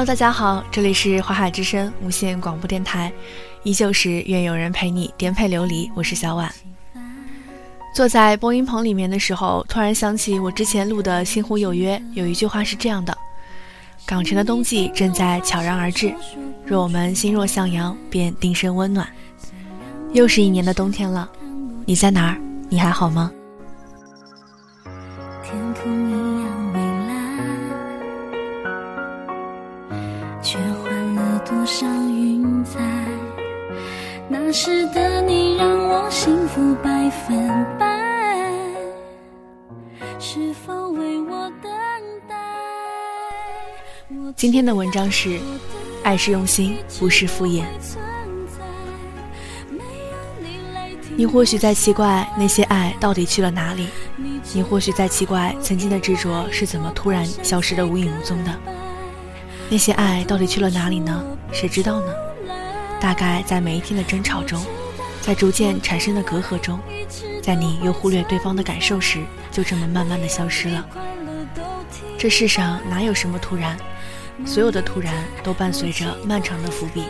Hello，大家好，这里是华海之声无线广播电台，依旧是愿有人陪你颠沛流离，我是小婉。坐在播音棚里面的时候，突然想起我之前录的《星湖有约》，有一句话是这样的：港城的冬季正在悄然而至，若我们心若向阳，便定生温暖。又是一年的冬天了，你在哪儿？你还好吗？多少云彩。那时的你让我幸福百分百，是否为我等待？今天的文章是：爱是用心，不是敷衍。你或许在奇怪那些爱到底去了哪里，你或许在奇怪曾经的执着是怎么突然消失的无影无踪的。那些爱到底去了哪里呢？谁知道呢？大概在每一天的争吵中，在逐渐产生的隔阂中，在你又忽略对方的感受时，就这么慢慢的消失了。这世上哪有什么突然，所有的突然都伴随着漫长的伏笔。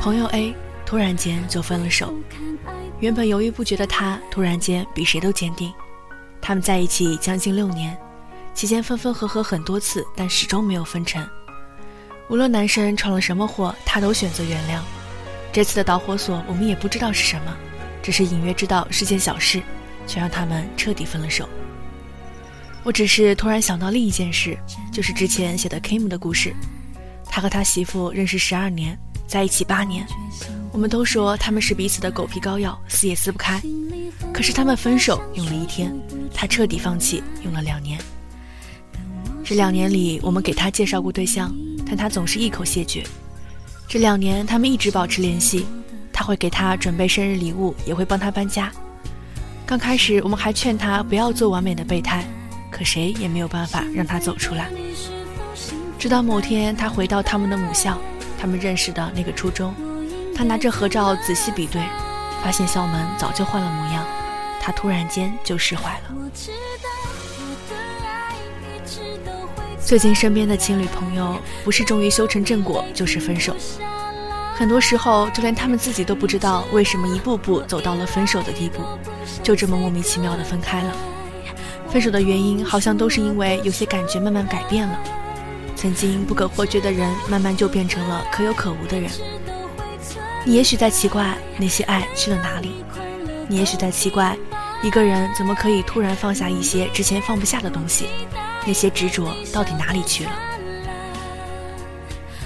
朋友 A 突然间就分了手，原本犹豫不决的他，突然间比谁都坚定。他们在一起将近六年，期间分分合合很多次，但始终没有分成。无论男生闯了什么祸，他都选择原谅。这次的导火索我们也不知道是什么，只是隐约知道是件小事，却让他们彻底分了手。我只是突然想到另一件事，就是之前写的 Kim 的故事。他和他媳妇认识十二年，在一起八年，我们都说他们是彼此的狗皮膏药，撕也撕不开。可是他们分手用了一天，他彻底放弃用了两年。这两年里，我们给他介绍过对象。但他总是一口谢绝。这两年，他们一直保持联系，他会给他准备生日礼物，也会帮他搬家。刚开始，我们还劝他不要做完美的备胎，可谁也没有办法让他走出来。直到某天，他回到他们的母校，他们认识的那个初中，他拿着合照仔细比对，发现校门早就换了模样，他突然间就释怀了。最近身边的情侣朋友，不是终于修成正果，就是分手。很多时候，就连他们自己都不知道为什么一步步走到了分手的地步，就这么莫名其妙的分开了。分手的原因好像都是因为有些感觉慢慢改变了，曾经不可或缺的人，慢慢就变成了可有可无的人。你也许在奇怪那些爱去了哪里，你也许在奇怪一个人怎么可以突然放下一些之前放不下的东西。那些执着到底哪里去了？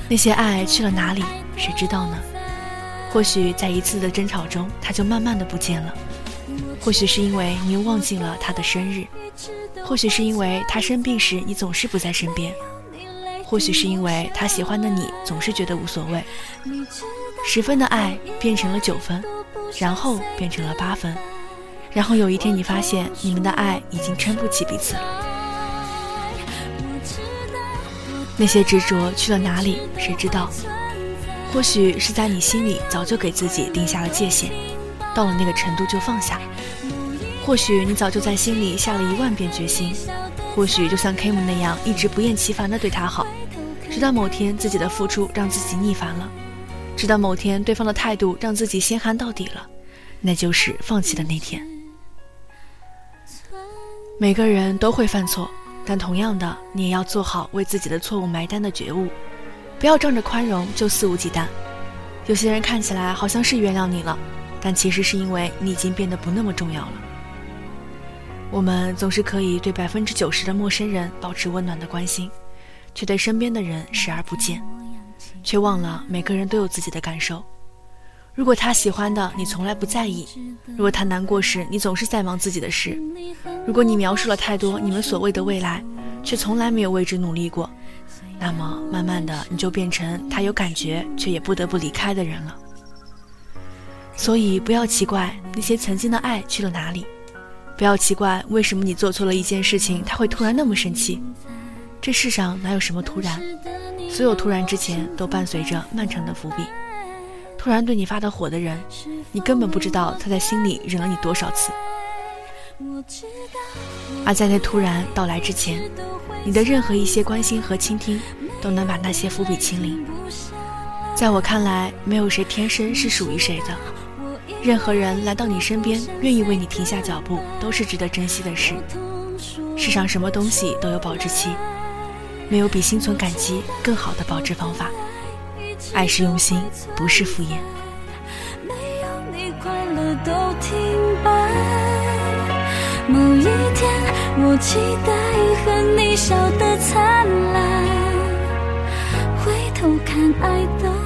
那些爱去了哪里？谁知道呢？或许在一次的争吵中，他就慢慢的不见了；或许是因为你又忘记了他的生日；或许是因为他生病时你总是不在身边；或许是因为他喜欢的你总是觉得无所谓。十分的爱变成了九分，然后变成了八分，然后有一天你发现你们的爱已经撑不起彼此了。那些执着去了哪里？谁知道？或许是在你心里早就给自己定下了界限，到了那个程度就放下。或许你早就在心里下了一万遍决心。或许就像 Kim 那样，一直不厌其烦地对他好，直到某天自己的付出让自己腻烦了，直到某天对方的态度让自己心寒到底了，那就是放弃的那天。每个人都会犯错。但同样的，你也要做好为自己的错误埋单的觉悟，不要仗着宽容就肆无忌惮。有些人看起来好像是原谅你了，但其实是因为你已经变得不那么重要了。我们总是可以对百分之九十的陌生人保持温暖的关心，却对身边的人视而不见，却忘了每个人都有自己的感受。如果他喜欢的你从来不在意，如果他难过时你总是在忙自己的事，如果你描述了太多你们所谓的未来，却从来没有为之努力过，那么慢慢的你就变成他有感觉却也不得不离开的人了。所以不要奇怪那些曾经的爱去了哪里，不要奇怪为什么你做错了一件事情他会突然那么生气。这世上哪有什么突然，所有突然之前都伴随着漫长的伏笔。突然对你发的火的人，你根本不知道他在心里忍了你多少次。而在那突然到来之前，你的任何一些关心和倾听，都能把那些伏笔清零。在我看来，没有谁天生是属于谁的，任何人来到你身边，愿意为你停下脚步，都是值得珍惜的事。世上什么东西都有保质期，没有比心存感激更好的保质方法。爱是用心，不是敷衍。没有你，快乐都停摆。某一天，我期待和你笑得灿烂，回头看，爱都。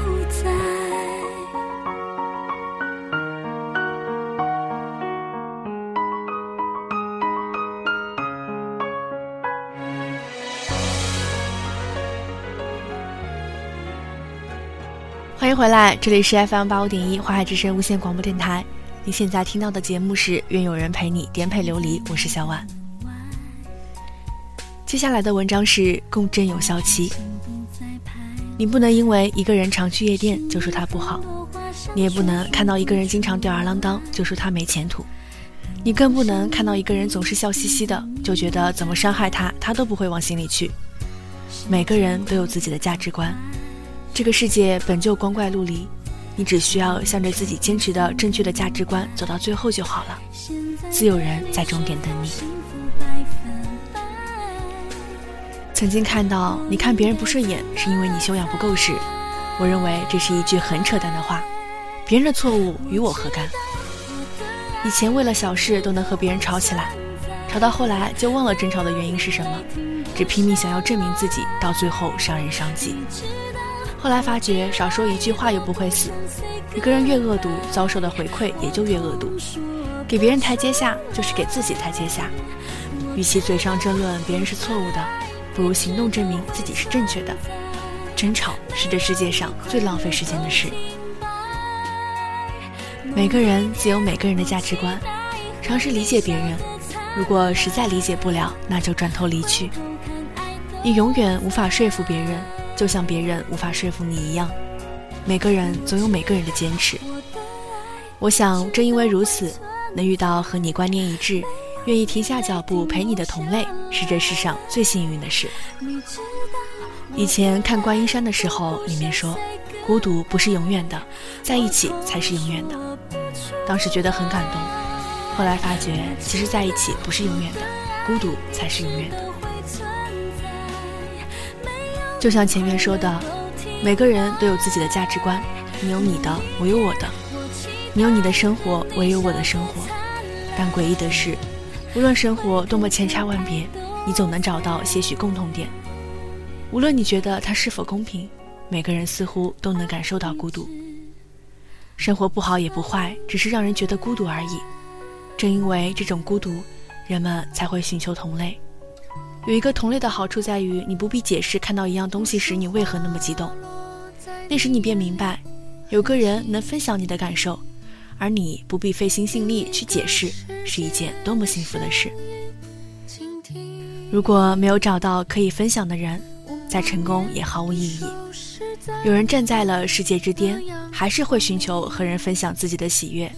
迎回来，这里是 FM 八五点一华海之声无线广播电台。你现在听到的节目是《愿有人陪你颠沛流离》，我是小婉。接下来的文章是《共振有效期》。你不能因为一个人常去夜店就说他不好，你也不能看到一个人经常吊儿郎当就说他没前途，你更不能看到一个人总是笑嘻嘻的就觉得怎么伤害他他都不会往心里去。每个人都有自己的价值观。这个世界本就光怪陆离，你只需要向着自己坚持的正确的价值观走到最后就好了。自有人在终点等你。曾经看到你看别人不顺眼是因为你修养不够时，我认为这是一句很扯淡的话。别人的错误与我何干？以前为了小事都能和别人吵起来，吵到后来就忘了争吵的原因是什么，只拼命想要证明自己，到最后伤人伤己。后来发觉，少说一句话又不会死。一个人越恶毒，遭受的回馈也就越恶毒。给别人台阶下，就是给自己台阶下。与其嘴上争论别人是错误的，不如行动证明自己是正确的。争吵是这世界上最浪费时间的事。每个人自有每个人的价值观，尝试理解别人。如果实在理解不了，那就转头离去。你永远无法说服别人。就像别人无法说服你一样，每个人总有每个人的坚持。我想，正因为如此，能遇到和你观念一致、愿意停下脚步陪你的同类，是这世上最幸运的事。以前看观音山的时候，里面说，孤独不是永远的，在一起才是永远的。当时觉得很感动，后来发觉，其实在一起不是永远的，孤独才是永远的。就像前面说的，每个人都有自己的价值观，你有你的，我有我的；你有你的生活，我也有我的生活。但诡异的是，无论生活多么千差万别，你总能找到些许共同点。无论你觉得它是否公平，每个人似乎都能感受到孤独。生活不好也不坏，只是让人觉得孤独而已。正因为这种孤独，人们才会寻求同类。有一个同类的好处在于，你不必解释看到一样东西时你为何那么激动。那时你便明白，有个人能分享你的感受，而你不必费心心力去解释，是一件多么幸福的事。如果没有找到可以分享的人，再成功也毫无意义。有人站在了世界之巅，还是会寻求和人分享自己的喜悦；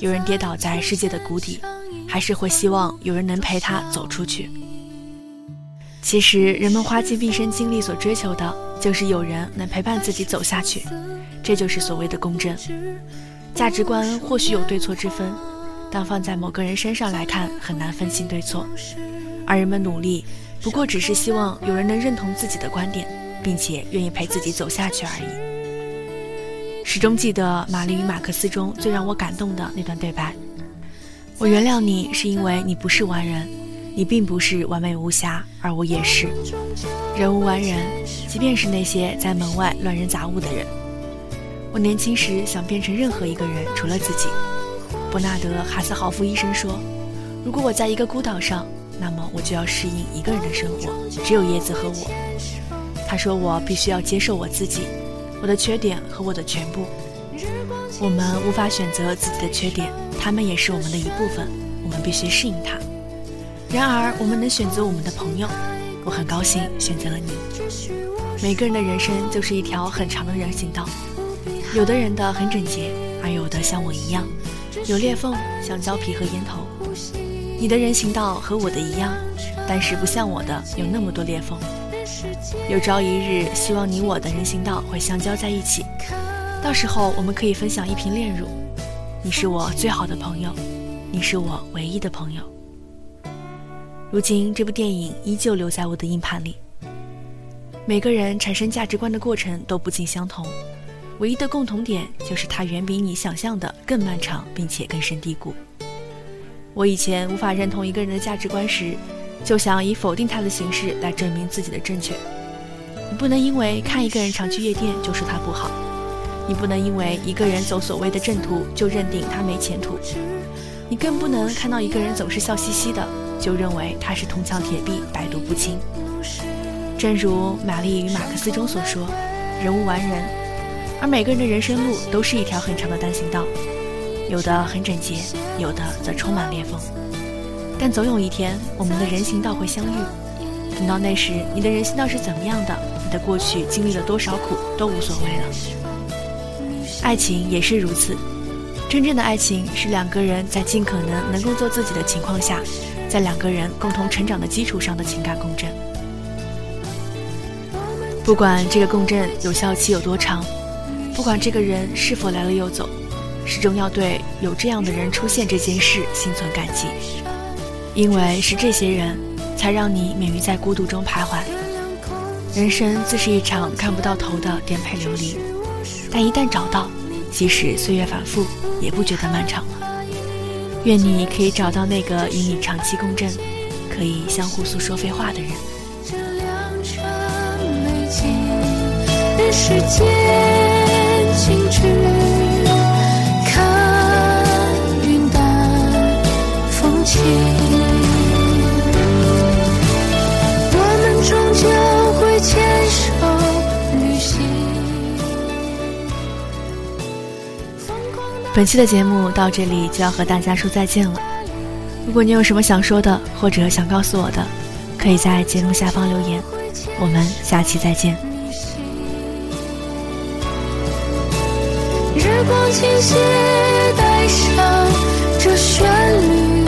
有人跌倒在世界的谷底，还是会希望有人能陪他走出去。其实，人们花尽毕生精力所追求的，就是有人能陪伴自己走下去。这就是所谓的公正。价值观或许有对错之分，但放在某个人身上来看，很难分清对错。而人们努力，不过只是希望有人能认同自己的观点，并且愿意陪自己走下去而已。始终记得《玛丽与马克思》中最让我感动的那段对白：“我原谅你，是因为你不是完人。”你并不是完美无瑕，而我也是。人无完人，即便是那些在门外乱扔杂物的人。我年轻时想变成任何一个人，除了自己。伯纳德·哈斯豪夫医生说：“如果我在一个孤岛上，那么我就要适应一个人的生活，只有叶子和我。”他说：“我必须要接受我自己，我的缺点和我的全部。我们无法选择自己的缺点，他们也是我们的一部分，我们必须适应它。”然而，我们能选择我们的朋友，我很高兴选择了你。每个人的人生就是一条很长的人行道，有的人的很整洁，而有的像我一样，有裂缝，像胶皮和烟头。你的人行道和我的一样，但是不像我的有那么多裂缝。有朝一日，希望你我的人行道会相交在一起，到时候我们可以分享一瓶炼乳。你是我最好的朋友，你是我唯一的朋友。如今，这部电影依旧留在我的硬盘里。每个人产生价值观的过程都不尽相同，唯一的共同点就是它远比你想象的更漫长，并且根深蒂固。我以前无法认同一个人的价值观时，就想以否定他的形式来证明自己的正确。你不能因为看一个人常去夜店就说他不好，你不能因为一个人走所谓的正途就认定他没前途，你更不能看到一个人总是笑嘻嘻的就认为他是铜墙铁壁、百毒不侵。正如《玛丽与马克思》中所说，人无完人，而每个人的人生路都是一条很长的单行道。有的很整洁，有的则充满裂缝，但总有一天，我们的人行道会相遇。等到那时，你的人行道是怎么样的，你的过去经历了多少苦都无所谓了。爱情也是如此，真正的爱情是两个人在尽可能能够做自己的情况下，在两个人共同成长的基础上的情感共振。不管这个共振有效期有多长，不管这个人是否来了又走。始终要对有这样的人出现这件事心存感激，因为是这些人，才让你免于在孤独中徘徊。人生自是一场看不到头的颠沛流离，但一旦找到，即使岁月反复，也不觉得漫长了。愿你可以找到那个与你长期共振、可以相互诉说废话的人。世间本期的节目到这里就要和大家说再见了。如果你有什么想说的，或者想告诉我的，可以在节目下方留言。我们下期再见。日光倾斜，带上这旋律，